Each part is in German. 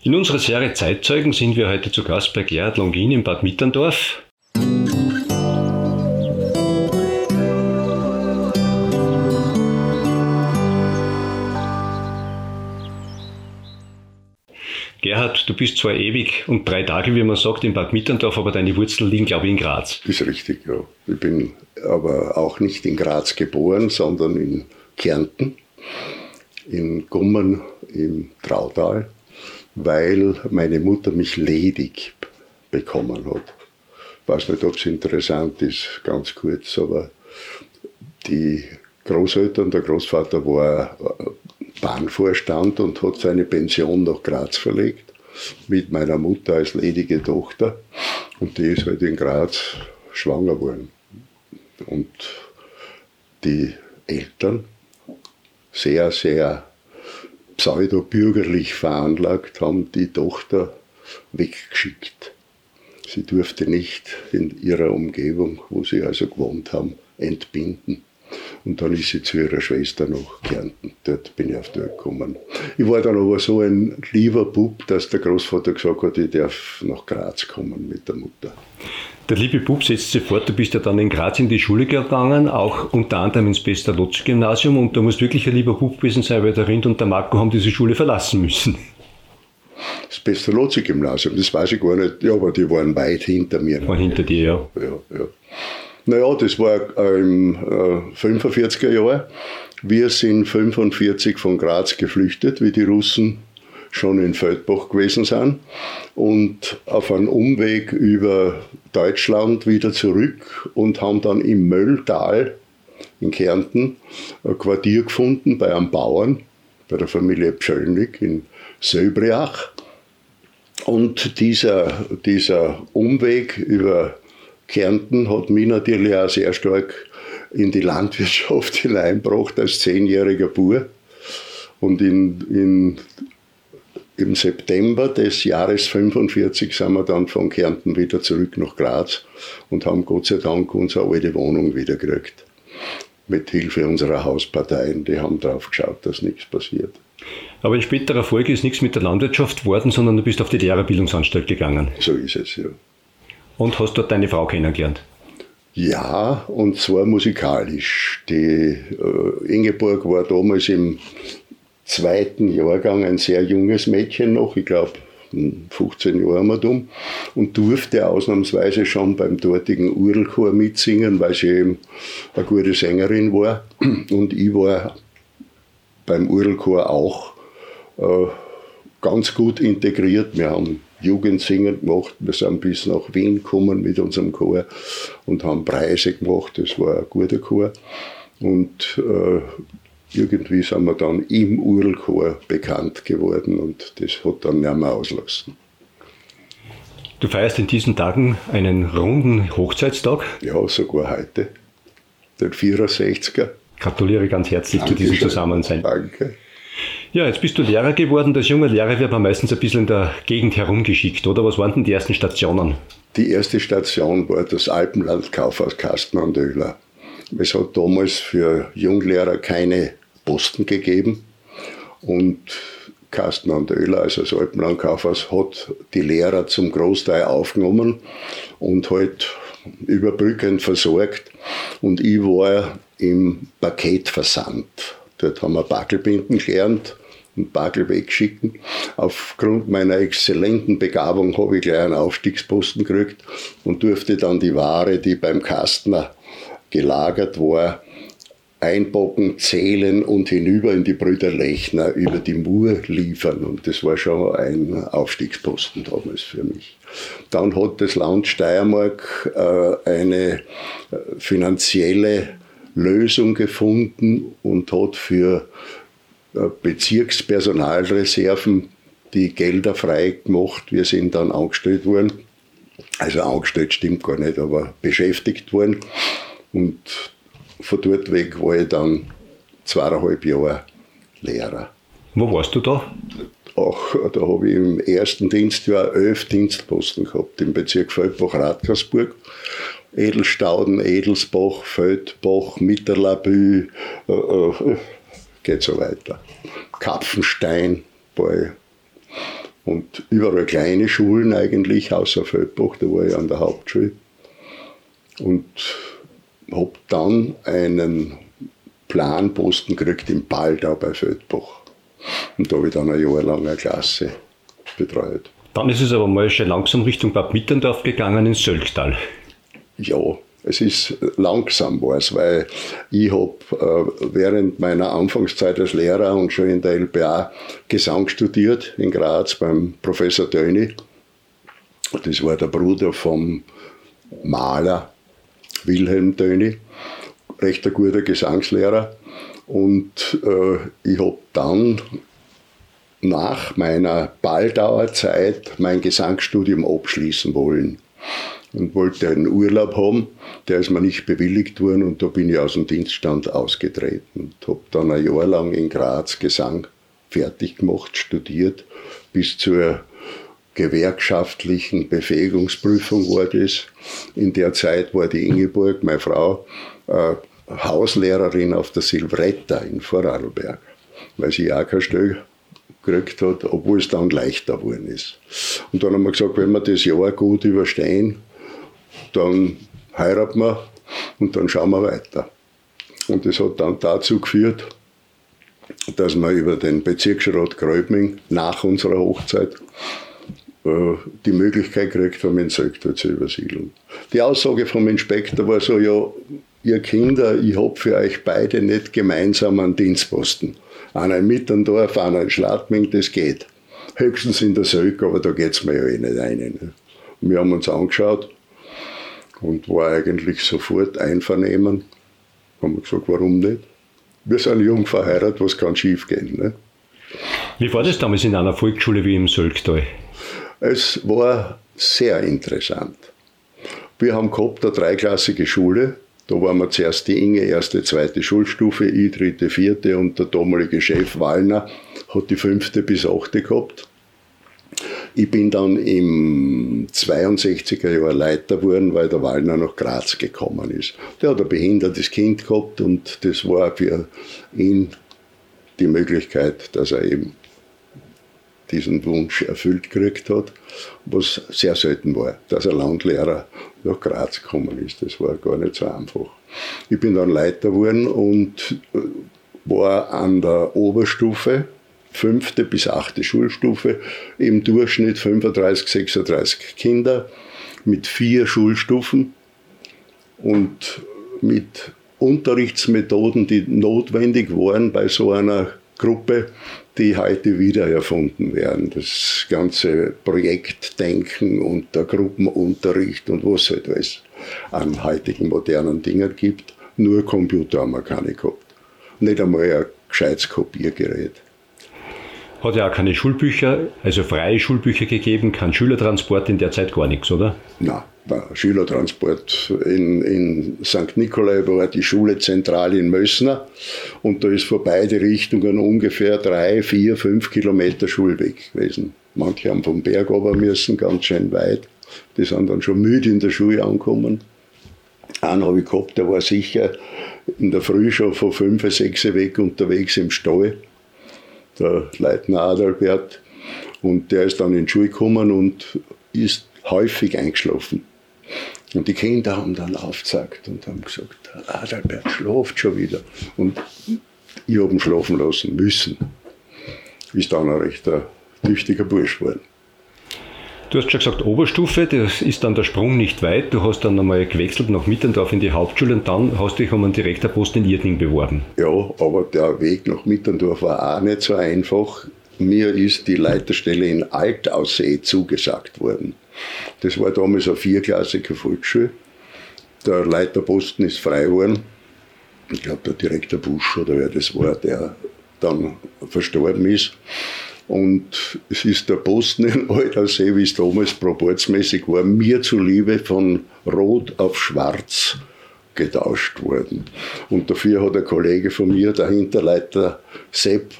In unserer Serie Zeitzeugen sind wir heute zu Gast bei Gerhard Longin in Bad Mitterndorf. Gerhard, du bist zwar ewig und drei Tage, wie man sagt, in Bad Mitterndorf, aber deine Wurzeln liegen, glaube ich, in Graz. Ist richtig, ja. Ich bin aber auch nicht in Graz geboren, sondern in Kärnten, in Gummern im Trautal weil meine Mutter mich ledig bekommen hat. Ich weiß nicht, ob es interessant ist, ganz kurz, aber die Großeltern, der Großvater war Bahnvorstand und hat seine Pension nach Graz verlegt, mit meiner Mutter als ledige Tochter. Und die ist halt in Graz schwanger geworden. Und die Eltern, sehr, sehr pseudo-bürgerlich veranlagt, haben die Tochter weggeschickt. Sie durfte nicht in ihrer Umgebung, wo sie also gewohnt haben, entbinden. Und dann ist sie zu ihrer Schwester nach Kärnten. Dort bin ich auf die Welt gekommen. Ich war dann aber so ein lieber Bub, dass der Großvater gesagt hat, ich darf nach Graz kommen mit der Mutter. Der liebe Bub setzt sich fort, du bist ja dann in Graz in die Schule gegangen, auch unter anderem ins Pestalozzi-Gymnasium und du musst wirklich ein lieber Bub gewesen sein, weil der Rind und der Marco haben diese Schule verlassen müssen. Das Pestalozzi-Gymnasium, das weiß ich gar nicht, ja, aber die waren weit hinter mir. Waren hinter dir, ja. ja, ja. Naja, das war im äh, 45er Jahr. Wir sind 45 von Graz geflüchtet, wie die Russen schon in Feldbach gewesen sind und auf einem Umweg über Deutschland wieder zurück und haben dann im Mölltal in Kärnten ein Quartier gefunden bei einem Bauern, bei der Familie Pschöllnig in Söbriach. Und dieser, dieser Umweg über Kärnten hat mich natürlich auch sehr stark in die Landwirtschaft hineingebracht als zehnjähriger Bub. Und in, in im September des Jahres 45 sind wir dann von Kärnten wieder zurück nach Graz und haben Gott sei Dank unsere alte Wohnung wieder gekriegt. Mit Hilfe unserer Hausparteien, die haben darauf geschaut, dass nichts passiert. Aber in späterer Folge ist nichts mit der Landwirtschaft geworden, sondern du bist auf die Lehrerbildungsanstalt gegangen. So ist es, ja. Und hast dort deine Frau kennengelernt? Ja, und zwar musikalisch. Die äh, Ingeborg war damals im zweiten Jahrgang ein sehr junges Mädchen noch, ich glaube 15 Jahre mal dumm, und durfte ausnahmsweise schon beim dortigen Urlchor mitsingen, weil sie eben eine gute Sängerin war. Und ich war beim Urlchor auch äh, ganz gut integriert. Wir haben Jugendsingen gemacht, wir sind bis nach Wien gekommen mit unserem Chor und haben Preise gemacht, das war ein guter Chor. Und äh, irgendwie sind wir dann im Urlchor bekannt geworden und das hat dann nicht mehr auslassen. Du feierst in diesen Tagen einen runden Hochzeitstag? Ja, sogar heute, den 64er. Gratuliere ganz herzlich Dankeschön. zu diesem Zusammensein. Danke. Ja, jetzt bist du Lehrer geworden. Als junger Lehrer wird man meistens ein bisschen in der Gegend herumgeschickt, oder? Was waren denn die ersten Stationen? Die erste Station war das Alpenland Kaufhaus Kasten und Öhler. Es hat damals für Junglehrer keine Posten gegeben und Carsten und Oehler, also das Alpenlandkaufhaus, hat die Lehrer zum Großteil aufgenommen und halt überbrückend versorgt. Und ich war im Paketversand. Dort haben wir Backelbinden gelernt und Backel wegschicken. Aufgrund meiner exzellenten Begabung habe ich gleich einen Aufstiegsposten gekriegt und durfte dann die Ware, die beim Kastner gelagert war, einpacken, zählen und hinüber in die Brüder Lechner über die Mur liefern. Und das war schon ein Aufstiegsposten damals für mich. Dann hat das Land Steiermark äh, eine äh, finanzielle Lösung gefunden und hat für äh, Bezirkspersonalreserven die Gelder frei gemacht. Wir sind dann angestellt worden. Also angestellt stimmt gar nicht, aber beschäftigt worden. Und von dort weg war ich dann zweieinhalb Jahre Lehrer. Wo warst du da? Auch, da habe ich im ersten Dienstjahr elf Dienstposten gehabt, im Bezirk Feldbach-Radkersburg. Edelstauden, Edelsbach, Feldbach, Mitterlabü, äh, äh, geht so weiter. Kapfenstein bei Und überall kleine Schulen eigentlich, außer Feldbach, da war ich an der Hauptschule. Und habe dann einen Planposten gekriegt im Baldau bei Feldbach. Und da habe ich dann eine Klasse betreut. Dann ist es aber mal schon langsam Richtung Bad Mitterndorf gegangen ins Sölktal. Ja, es ist langsam was, weil ich habe äh, während meiner Anfangszeit als Lehrer und schon in der LPA Gesang studiert in Graz beim Professor Döni. Das war der Bruder vom Maler Wilhelm Döni, recht guter Gesangslehrer. Und äh, ich habe dann nach meiner Baldauerzeit mein Gesangsstudium abschließen wollen und wollte einen Urlaub haben. Der ist mir nicht bewilligt worden und da bin ich aus dem Dienststand ausgetreten und habe dann ein Jahr lang in Graz Gesang fertig gemacht, studiert, bis zur gewerkschaftlichen Befähigungsprüfung war das. In der Zeit war die Ingeborg, meine Frau, äh, Hauslehrerin auf der Silvretta in Vorarlberg, weil sie auch keine Stelle gekriegt hat, obwohl es dann leichter geworden ist. Und dann haben wir gesagt, wenn wir das Jahr gut überstehen, dann heiraten wir und dann schauen wir weiter. Und das hat dann dazu geführt, dass wir über den Bezirksrat Gräubming nach unserer Hochzeit äh, die Möglichkeit gekriegt haben, in Söktor zu übersiedeln. Die Aussage vom Inspektor war so, ja, ihr Kinder, ich habe für euch beide nicht gemeinsam einen Dienstposten. Einer in Mitterndorf, einer in Schladming, das geht. Höchstens in der Sölk, aber da geht es mir ja eh nicht rein. Ne? Wir haben uns angeschaut und war eigentlich sofort einvernehmen. Haben wir gesagt, warum nicht? Wir sind jung verheiratet, was kann schief gehen? Ne? Wie war das damals in einer Volksschule wie im Sölktal? Es war sehr interessant. Wir haben gehabt eine dreiklassige Schule. Da waren wir zuerst die Inge, erste, zweite Schulstufe, ich dritte, vierte und der damalige Chef Wallner hat die fünfte bis achte gehabt. Ich bin dann im 62er Jahr Leiter geworden, weil der Wallner nach Graz gekommen ist. Der hat ein behindertes Kind gehabt und das war für ihn die Möglichkeit, dass er eben diesen Wunsch erfüllt gekriegt hat, was sehr selten war, dass ein Landlehrer nach Graz gekommen ist. Das war gar nicht so einfach. Ich bin dann Leiter geworden und war an der Oberstufe, fünfte bis achte Schulstufe, im Durchschnitt 35, 36 Kinder mit vier Schulstufen und mit Unterrichtsmethoden, die notwendig waren bei so einer Gruppe, die heute wieder erfunden werden. Das ganze Projektdenken und der Gruppenunterricht und was halt alles an heutigen modernen Dingen gibt. Nur Computer haben wir keine gehabt. Nicht einmal ein gescheites Kopiergerät. Hat ja auch keine Schulbücher, also freie Schulbücher gegeben, kein Schülertransport in der Zeit gar nichts, oder? Nein, Schülertransport. In, in St. Nikolai war die Schule zentral in Mössner und da ist vor beide Richtungen ungefähr drei, vier, fünf Kilometer Schulweg gewesen. Manche haben vom Berg runter müssen, ganz schön weit. Die sind dann schon müde in der Schule angekommen. Einen habe ich gehabt, der war sicher in der Früh schon von fünf, sechs weg unterwegs im Stall. Der Leitner Adalbert. Und der ist dann in die Schule gekommen und ist häufig eingeschlafen. Und die Kinder haben dann aufgezeigt und haben gesagt, Adalbert schläft schon wieder. Und ich habe ihn schlafen lassen müssen. Ist dann ein recht tüchtiger Bursch geworden. Du hast schon gesagt, Oberstufe, das ist dann der Sprung nicht weit. Du hast dann einmal gewechselt nach Mittendorf in die Hauptschule und dann hast du dich um einen Direktorpost in Irting beworben. Ja, aber der Weg nach Mittendorf war auch nicht so einfach. Mir ist die Leiterstelle in Altaussee zugesagt worden. Das war damals eine vierklassige Volksschule. Der Leiterposten ist frei geworden. Ich glaube, der Direktor Busch oder wer das war, der dann verstorben ist. Und es ist der Posten in Altersee, wie es damals proportsmäßig war, mir zuliebe von Rot auf Schwarz getauscht worden. Und dafür hat ein Kollege von mir, der Hinterleiter Sepp,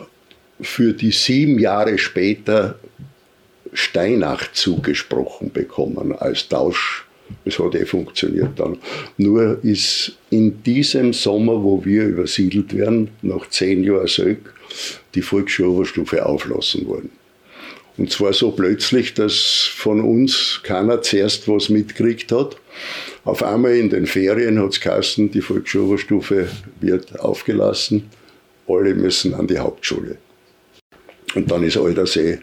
für die sieben Jahre später Steinach zugesprochen bekommen als Tausch. Es hat eh funktioniert dann. Nur ist in diesem Sommer, wo wir übersiedelt werden, nach zehn Jahren Söck, die Volksschule Oberstufe auflassen worden. Und zwar so plötzlich, dass von uns keiner zuerst was mitgekriegt hat. Auf einmal in den Ferien hat es geheißen, die Volksschuloberstufe wird aufgelassen. Alle müssen an die Hauptschule. Und dann ist Aldersee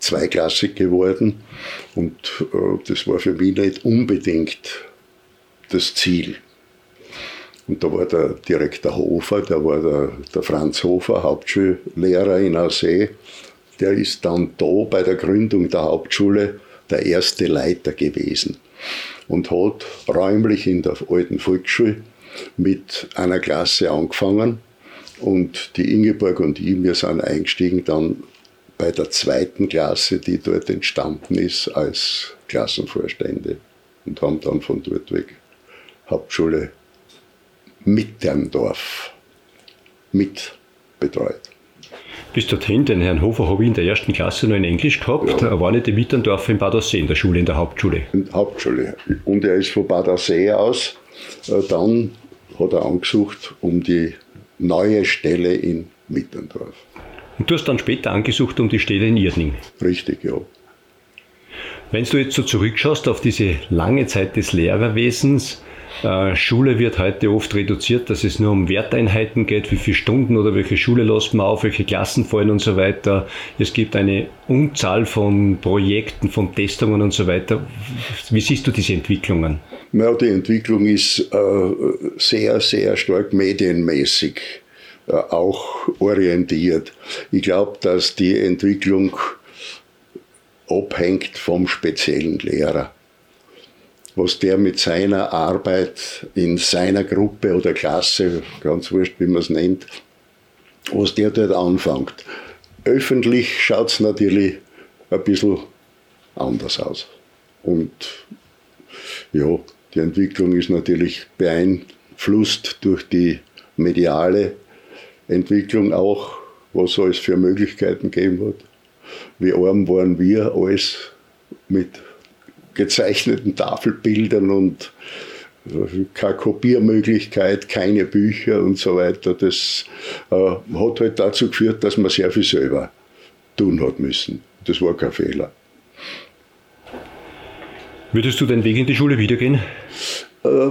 zweiklassig geworden. Und äh, das war für mich nicht unbedingt das Ziel. Und da war der Direktor Hofer, da war der, der Franz Hofer, Hauptschullehrer in Aussee. Der ist dann da bei der Gründung der Hauptschule der erste Leiter gewesen und hat räumlich in der alten Volksschule mit einer Klasse angefangen. Und die Ingeborg und ich, wir sind eingestiegen dann bei der zweiten Klasse, die dort entstanden ist, als Klassenvorstände und haben dann von dort weg Hauptschule Mitterndorf mit betreut. Bis dorthin, den Herrn Hofer habe ich in der ersten Klasse noch in Englisch gehabt. Ja. Er war nicht in Mitterndorf in Bad Aussee, in der Schule, in der Hauptschule. In der Hauptschule. Und er ist von Bad Aussee aus, äh, dann hat er angesucht um die neue Stelle in Mitterndorf. Und du hast dann später angesucht um die Stelle in Irdning. Richtig, ja. Wenn du jetzt so zurückschaust auf diese lange Zeit des Lehrerwesens, Schule wird heute oft reduziert, dass es nur um Werteinheiten geht, wie viele Stunden oder welche Schule lässt man auf, welche Klassen fallen und so weiter. Es gibt eine Unzahl von Projekten, von Testungen und so weiter. Wie siehst du diese Entwicklungen? Ja, die Entwicklung ist äh, sehr, sehr stark medienmäßig äh, auch orientiert. Ich glaube, dass die Entwicklung abhängt vom speziellen Lehrer was der mit seiner Arbeit in seiner Gruppe oder Klasse, ganz wurscht, wie man es nennt, was der dort anfängt. Öffentlich schaut es natürlich ein bisschen anders aus. Und ja, die Entwicklung ist natürlich beeinflusst durch die mediale Entwicklung auch, was es für Möglichkeiten geben wird. Wie arm waren wir alles mit gezeichneten Tafelbildern und äh, keine Kopiermöglichkeit, keine Bücher und so weiter. Das äh, hat halt dazu geführt, dass man sehr viel selber tun hat müssen. Das war kein Fehler. Würdest du den Weg in die Schule wiedergehen? Äh,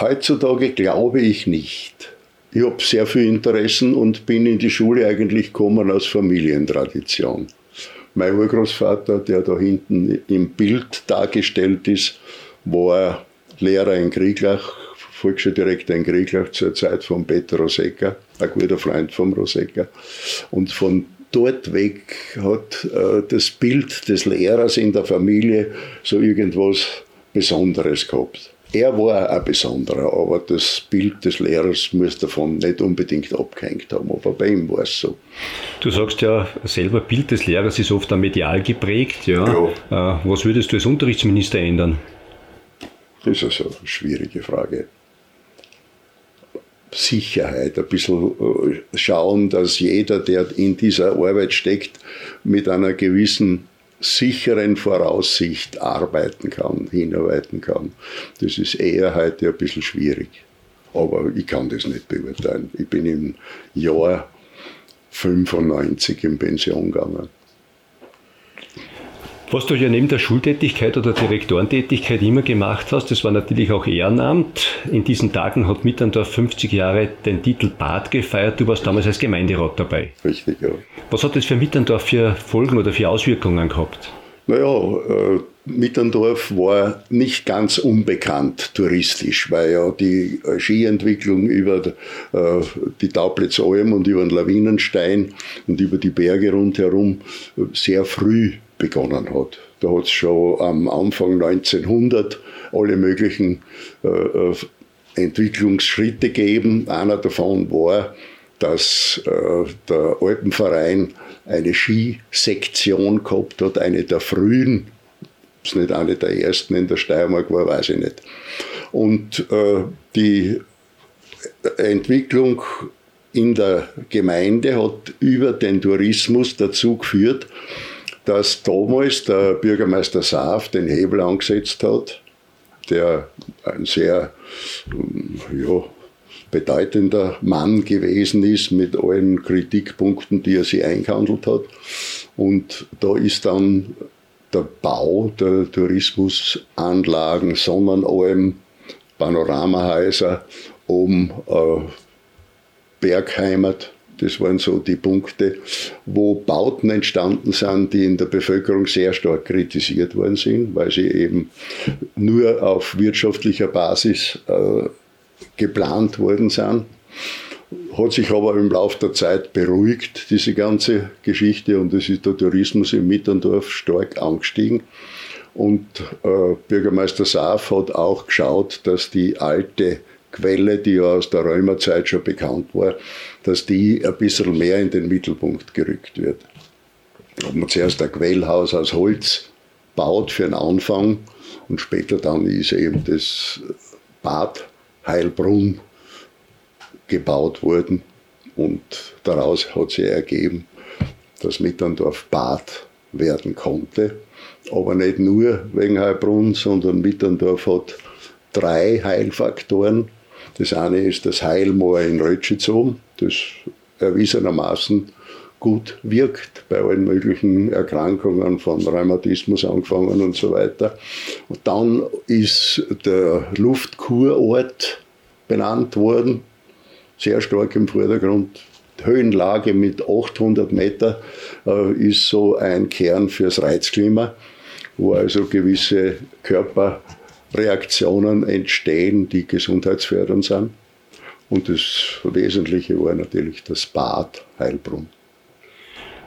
heutzutage glaube ich nicht. Ich habe sehr viel Interessen und bin in die Schule eigentlich gekommen aus Familientradition. Mein Urgroßvater, der da hinten im Bild dargestellt ist, war Lehrer in Krieglach, Volksschuldirektor in Krieglach zur Zeit von Peter Rosecker, ein guter Freund von Rosecker. Und von dort weg hat äh, das Bild des Lehrers in der Familie so irgendwas Besonderes gehabt. Er war ein besonderer, aber das Bild des Lehrers muss davon nicht unbedingt abgehängt haben. Aber bei ihm war es so. Du sagst ja selber, Bild des Lehrers ist oft medial geprägt. Ja. ja. Äh, was würdest du als Unterrichtsminister ändern? Das ist also eine schwierige Frage. Sicherheit, ein bisschen äh, schauen, dass jeder, der in dieser Arbeit steckt, mit einer gewissen sicheren Voraussicht arbeiten kann, hinarbeiten kann. Das ist eher heute ein bisschen schwierig. Aber ich kann das nicht beurteilen. Ich bin im Jahr 95 in Pension gegangen. Was du ja neben der Schultätigkeit oder Direktorentätigkeit immer gemacht hast, das war natürlich auch Ehrenamt. In diesen Tagen hat Mitterndorf 50 Jahre den Titel Bad gefeiert. Du warst damals als Gemeinderat dabei. Richtig, ja. Was hat das für Mitterndorf für Folgen oder für Auswirkungen gehabt? Naja, äh, Mitterndorf war nicht ganz unbekannt touristisch, weil ja die äh, Skientwicklung über äh, die Tauplitzalm und über den Lawinenstein und über die Berge rundherum sehr früh begonnen hat. Da hat es schon am Anfang 1900 alle möglichen äh, äh, Entwicklungsschritte gegeben. Einer davon war, dass äh, der Alpenverein eine Skisektion gehabt hat, eine der frühen, ob es nicht eine der ersten in der Steiermark war, weiß ich nicht. Und äh, die Entwicklung in der Gemeinde hat über den Tourismus dazu geführt, dass damals der Bürgermeister Saaf den Hebel angesetzt hat, der ein sehr ja, bedeutender Mann gewesen ist mit allen Kritikpunkten, die er sich eingehandelt hat. Und da ist dann der Bau der Tourismusanlagen, Sonnenalm, Panoramahäuser, um äh, Bergheimat, das waren so die Punkte, wo Bauten entstanden sind, die in der Bevölkerung sehr stark kritisiert worden sind, weil sie eben nur auf wirtschaftlicher Basis äh, geplant worden sind. Hat sich aber im Laufe der Zeit beruhigt, diese ganze Geschichte, und es ist der Tourismus im Mitterndorf stark angestiegen. Und äh, Bürgermeister Saaf hat auch geschaut, dass die alte Quelle, die ja aus der Römerzeit schon bekannt war, dass die ein bisschen mehr in den Mittelpunkt gerückt wird. Ob man zuerst ein Quellhaus aus Holz baut für einen Anfang und später dann ist eben das Bad Heilbrunn gebaut worden und daraus hat sich ergeben, dass Mitterndorf Bad werden konnte. Aber nicht nur wegen Heilbrunn, sondern Mitterndorf hat drei Heilfaktoren. Das eine ist das Heilmoor in Rötschizum, das erwiesenermaßen gut wirkt bei allen möglichen Erkrankungen, von Rheumatismus angefangen und so weiter. Und dann ist der Luftkurort benannt worden, sehr stark im Vordergrund. Höhenlage mit 800 Meter äh, ist so ein Kern fürs Reizklima, wo also gewisse Körper Reaktionen entstehen, die gesundheitsfördernd sind. Und das Wesentliche war natürlich das Bad Heilbrunn.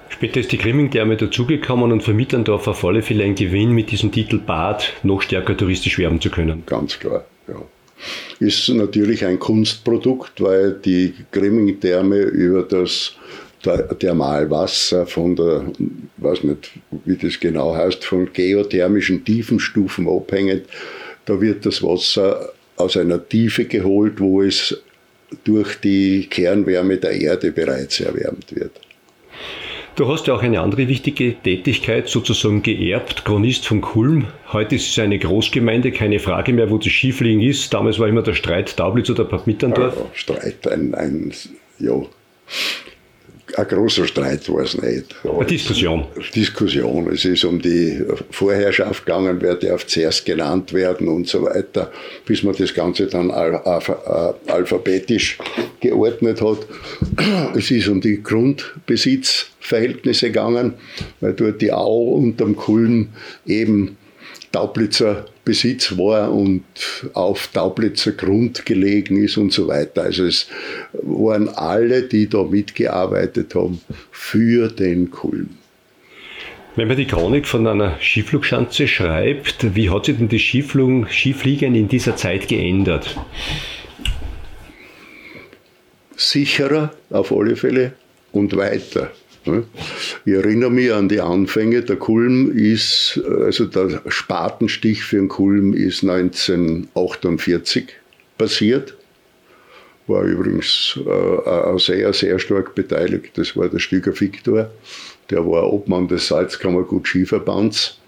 Später ist die Grimming-Therme dazugekommen und für Mitterndorf auf alle Fälle ein Gewinn, mit diesem Titel Bad noch stärker touristisch werben zu können. Ganz klar, ja. Ist natürlich ein Kunstprodukt, weil die Grimming-Therme über das Thermalwasser von der, weiß nicht, wie das genau heißt, von geothermischen Tiefenstufen abhängend da wird das Wasser aus einer Tiefe geholt, wo es durch die Kernwärme der Erde bereits erwärmt wird. Du hast ja auch eine andere wichtige Tätigkeit sozusagen geerbt, Chronist von Kulm. Heute ist es eine Großgemeinde, keine Frage mehr, wo das Skifliegen ist. Damals war immer der Streit Daublitz oder Bad Mitterndorf. Ja, Streit, ein, ein ja, ein großer Streit war es nicht. Eine Diskussion. Diskussion. Es ist um die Vorherrschaft gegangen, wer darf zuerst genannt werden und so weiter, bis man das Ganze dann alphabetisch geordnet hat. Es ist um die Grundbesitzverhältnisse gegangen, weil dort die Au unterm Kulm eben Taublitzer Besitz war und auf Taublitzer Grund gelegen ist und so weiter. Also es waren alle, die da mitgearbeitet haben, für den Kulm. Wenn man die Chronik von einer Skiflugschanze schreibt, wie hat sich denn das Skifliegen in dieser Zeit geändert? Sicherer auf alle Fälle und weiter. Ich erinnere mich an die Anfänge. Der Kulm ist, also der Spatenstich für den Kulm ist 1948 passiert. War übrigens äh, auch sehr, sehr stark beteiligt. Das war der Stüger Viktor. Der war Obmann des Salzkammergut Skiverbands.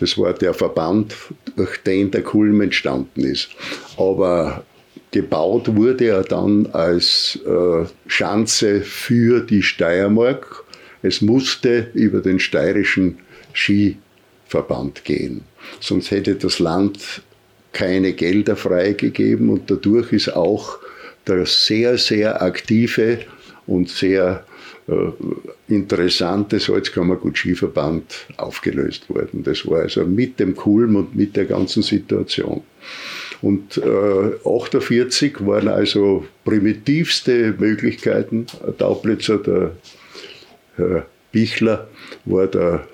Das war der Verband, durch den der Kulm entstanden ist. Aber Gebaut wurde er dann als äh, Schanze für die Steiermark. Es musste über den steirischen Skiverband gehen. Sonst hätte das Land keine Gelder freigegeben und dadurch ist auch der sehr, sehr aktive und sehr äh, interessante Salzkammergut Skiverband aufgelöst worden. Das war also mit dem Kulm und mit der ganzen Situation. Und äh, 48 waren also primitivste Möglichkeiten. Taublitzer, der Herr Bichler, war der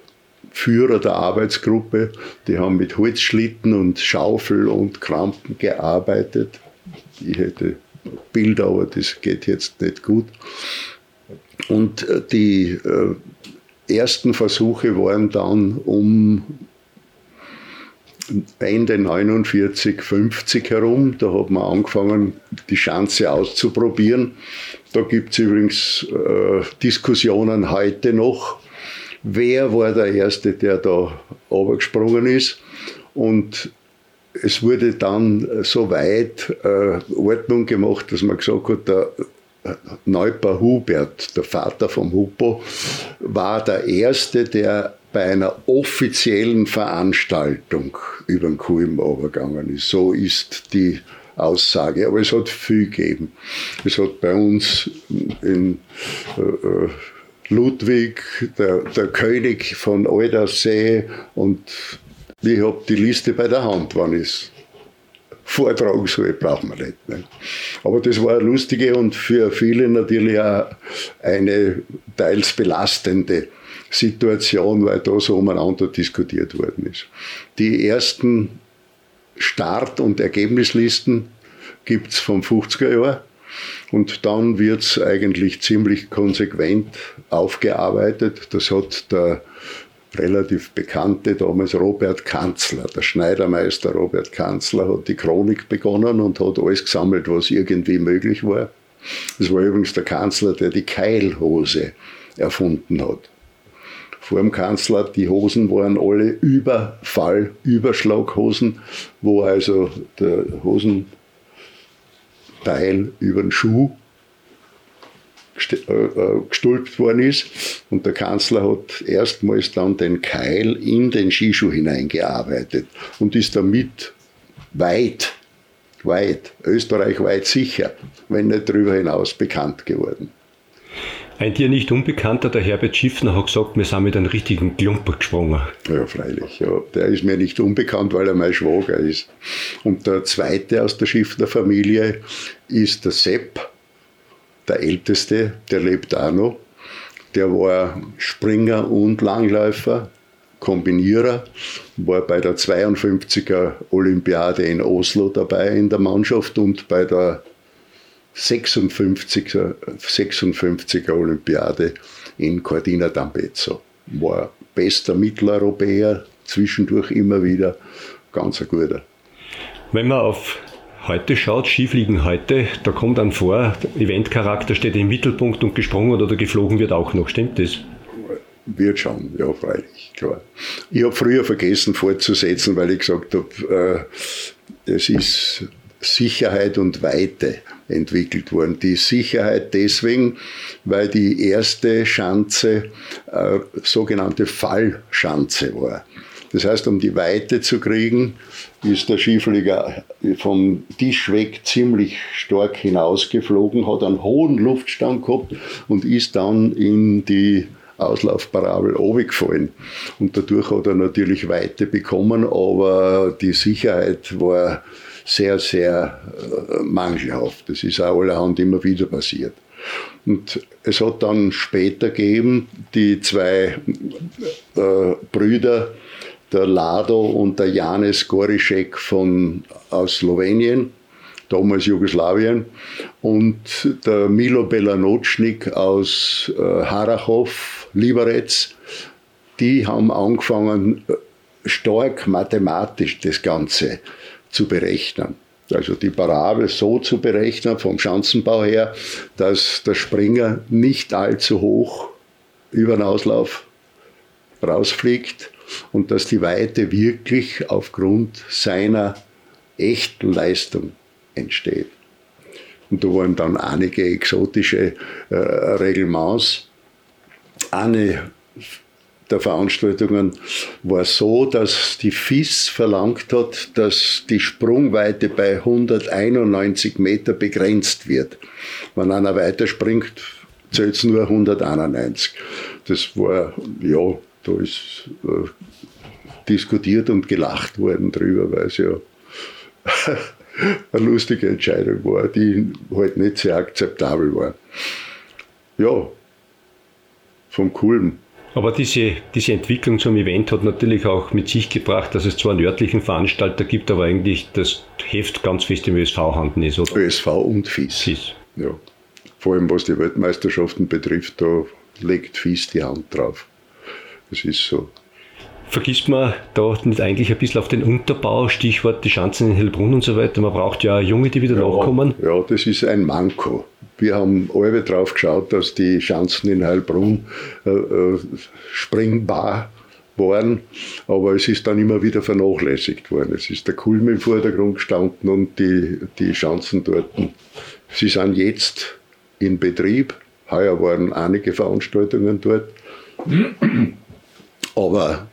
Führer der Arbeitsgruppe. Die haben mit Holzschlitten und Schaufel und Krampen gearbeitet. Ich hätte Bilder, aber das geht jetzt nicht gut. Und äh, die äh, ersten Versuche waren dann um Ende 49, 50 herum. Da hat man angefangen, die Schanze auszuprobieren. Da gibt es übrigens äh, Diskussionen heute noch. Wer war der Erste, der da runtergesprungen ist? Und es wurde dann so weit äh, Ordnung gemacht, dass man gesagt hat, der Neubauer Hubert, der Vater vom Hupo, war der Erste, der bei einer offiziellen Veranstaltung über den Kulm übergegangen ist. So ist die Aussage. Aber es hat viel gegeben. Es hat bei uns in äh, äh Ludwig, der, der König von Aldersee und ich habe die Liste bei der Hand, wann ich vortragen soll, braucht man nicht, nicht. Aber das war eine lustige und für viele natürlich auch eine teils belastende Situation, weil da so umeinander diskutiert worden ist. Die ersten Start- und Ergebnislisten gibt es vom 50er Jahr und dann wird es eigentlich ziemlich konsequent aufgearbeitet. Das hat der relativ bekannte damals Robert Kanzler, der Schneidermeister Robert Kanzler, hat die Chronik begonnen und hat alles gesammelt, was irgendwie möglich war. Das war übrigens der Kanzler, der die Keilhose erfunden hat. Vor dem Kanzler, die Hosen waren alle Überfall, Überschlaghosen, wo also der Hosen Teil über den Schuh äh, äh, gestülpt worden ist. Und der Kanzler hat erstmals dann den Keil in den Skischuh hineingearbeitet und ist damit weit, weit, österreichweit sicher, wenn nicht darüber hinaus bekannt geworden. Ein dir nicht unbekannter, der Herbert Schiffner, hat gesagt, wir sind mit einem richtigen Klumper gesprungen. Ja, freilich. Ja. Der ist mir nicht unbekannt, weil er mein Schwager ist. Und der zweite aus der Schiffner-Familie ist der Sepp, der Älteste, der lebt auch noch. Der war Springer und Langläufer, Kombinierer, war bei der 52er Olympiade in Oslo dabei in der Mannschaft und bei der 56er, 56er Olympiade in Cortina d'Ampezzo. War bester Mitteleuropäer, zwischendurch immer wieder ganz ein guter. Wenn man auf heute schaut, Skifliegen heute, da kommt dann vor, Eventcharakter steht im Mittelpunkt und gesprungen oder geflogen wird auch noch, stimmt das? Wird schon, ja, freilich, klar. Ich habe früher vergessen fortzusetzen, weil ich gesagt habe, äh, es ist Sicherheit und Weite entwickelt worden. Die Sicherheit deswegen, weil die erste Schanze äh, sogenannte Fallschanze war. Das heißt, um die Weite zu kriegen, ist der Skiflieger vom Tisch weg ziemlich stark hinausgeflogen, hat einen hohen Luftstand gehabt und ist dann in die Auslaufparabel runtergefallen. Und dadurch hat er natürlich Weite bekommen, aber die Sicherheit war sehr, sehr äh, mangelhaft. Das ist auch allerhand immer wieder passiert. Und es hat dann später gegeben, die zwei äh, Brüder, der Lado und der Janis Gorišek von, aus Slowenien, damals Jugoslawien, und der Milo Belanocnik aus äh, Harachov, Liberec, die haben angefangen, äh, stark mathematisch das Ganze zu berechnen. Also die Parabel so zu berechnen vom Schanzenbau her, dass der Springer nicht allzu hoch über den Auslauf rausfliegt und dass die Weite wirklich aufgrund seiner echten Leistung entsteht. Und da waren dann einige exotische äh, Reglements. Eine der Veranstaltungen war so, dass die FIS verlangt hat, dass die Sprungweite bei 191 Meter begrenzt wird. Wenn einer weiterspringt, zählt es nur 191. Das war, ja, da ist äh, diskutiert und gelacht worden drüber, weil es ja eine lustige Entscheidung war, die halt nicht sehr akzeptabel war. Ja, vom Kulm aber diese, diese Entwicklung zum Event hat natürlich auch mit sich gebracht, dass es zwar einen örtlichen Veranstalter gibt, aber eigentlich das Heft ganz fest im ÖSV-Handen ist, oder? ÖSV und FIS. FIS. Ja. Vor allem was die Weltmeisterschaften betrifft, da legt FIS die Hand drauf. Das ist so. Vergisst man da nicht eigentlich ein bisschen auf den Unterbau, Stichwort die Schanzen in Hellbrunn und so weiter? Man braucht ja Junge, die wieder ja, nachkommen. Ja, das ist ein Manko. Wir haben alle drauf geschaut, dass die Schanzen in Heilbrunn äh, äh, springbar waren, aber es ist dann immer wieder vernachlässigt worden. Es ist der Kulm im Vordergrund gestanden und die, die Schanzen dort. Sie sind jetzt in Betrieb. Heuer waren einige Veranstaltungen dort. Aber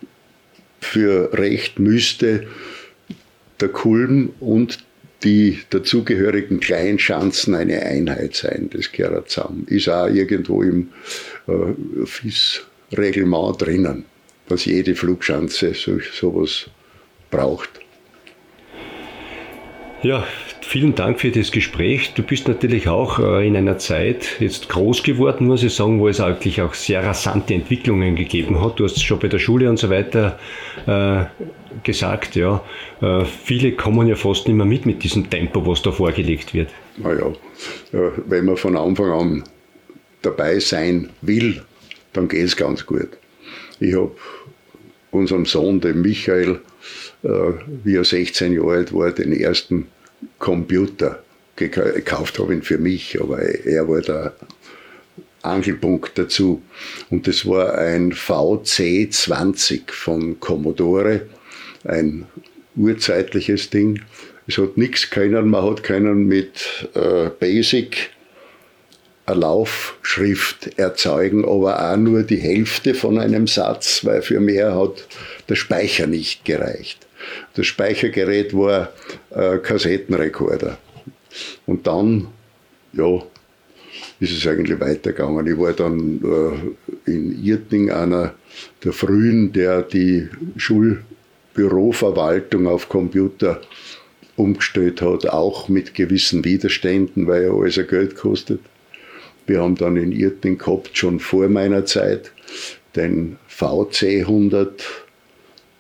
für Recht müsste der Kulm und die dazugehörigen Kleinschanzen eine Einheit sein. Das gehört zusammen. Ist auch irgendwo im äh, FIS-Reglement drinnen, dass jede Flugschanze so, sowas braucht. Ja, vielen Dank für das Gespräch. Du bist natürlich auch äh, in einer Zeit jetzt groß geworden, muss ich sagen, wo es eigentlich auch sehr rasante Entwicklungen gegeben hat. Du hast es schon bei der Schule und so weiter äh, gesagt, ja. Äh, viele kommen ja fast nicht mehr mit mit diesem Tempo, was da vorgelegt wird. Naja, wenn man von Anfang an dabei sein will, dann geht es ganz gut. Ich habe unserem Sohn, dem Michael, wie er 16 Jahre alt war, den ersten Computer gekauft habe ihn für mich, aber er war der Angelpunkt dazu. Und das war ein VC20 von Commodore, ein urzeitliches Ding. Es hat nichts können, man hat können mit äh, Basic eine Laufschrift erzeugen, aber auch nur die Hälfte von einem Satz, weil für mehr hat der Speicher nicht gereicht. Das Speichergerät war äh, Kassettenrekorder. Und dann, ja, ist es eigentlich weitergegangen. Ich war dann äh, in Irting einer der frühen, der die Schulbüroverwaltung auf Computer umgestellt hat, auch mit gewissen Widerständen, weil ja alles Geld kostet. Wir haben dann in Irting gehabt, schon vor meiner Zeit, den VC 100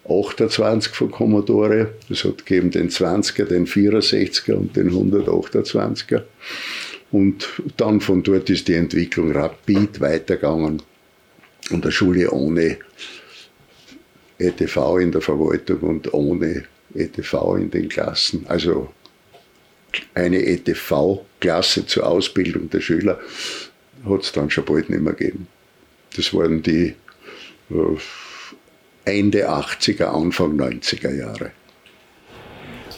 28 von Commodore. Es hat gegeben den 20er, den 64er und den 128er. Und dann von dort ist die Entwicklung rapid weitergegangen. Und eine Schule ohne ETV in der Verwaltung und ohne ETV in den Klassen. Also eine ETV-Klasse zur Ausbildung der Schüler hat es dann schon bald nicht mehr gegeben. Das waren die äh, Ende 80er, Anfang 90er Jahre.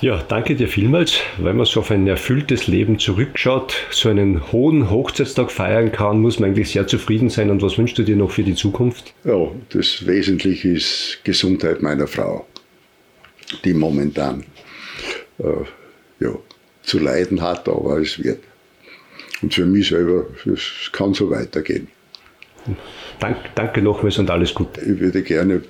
Ja, danke dir vielmals, weil man so auf ein erfülltes Leben zurückschaut, so einen hohen Hochzeitstag feiern kann, muss man eigentlich sehr zufrieden sein. Und was wünschst du dir noch für die Zukunft? Ja, das Wesentliche ist Gesundheit meiner Frau, die momentan äh, ja, zu leiden hat, aber es wird. Und für mich selber, es kann so weitergehen. Dank, danke nochmals und alles Gute. Ich würde gerne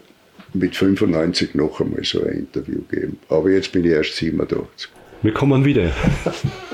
mit 95 noch einmal so ein Interview geben. Aber jetzt bin ich erst 87. Wir kommen wieder.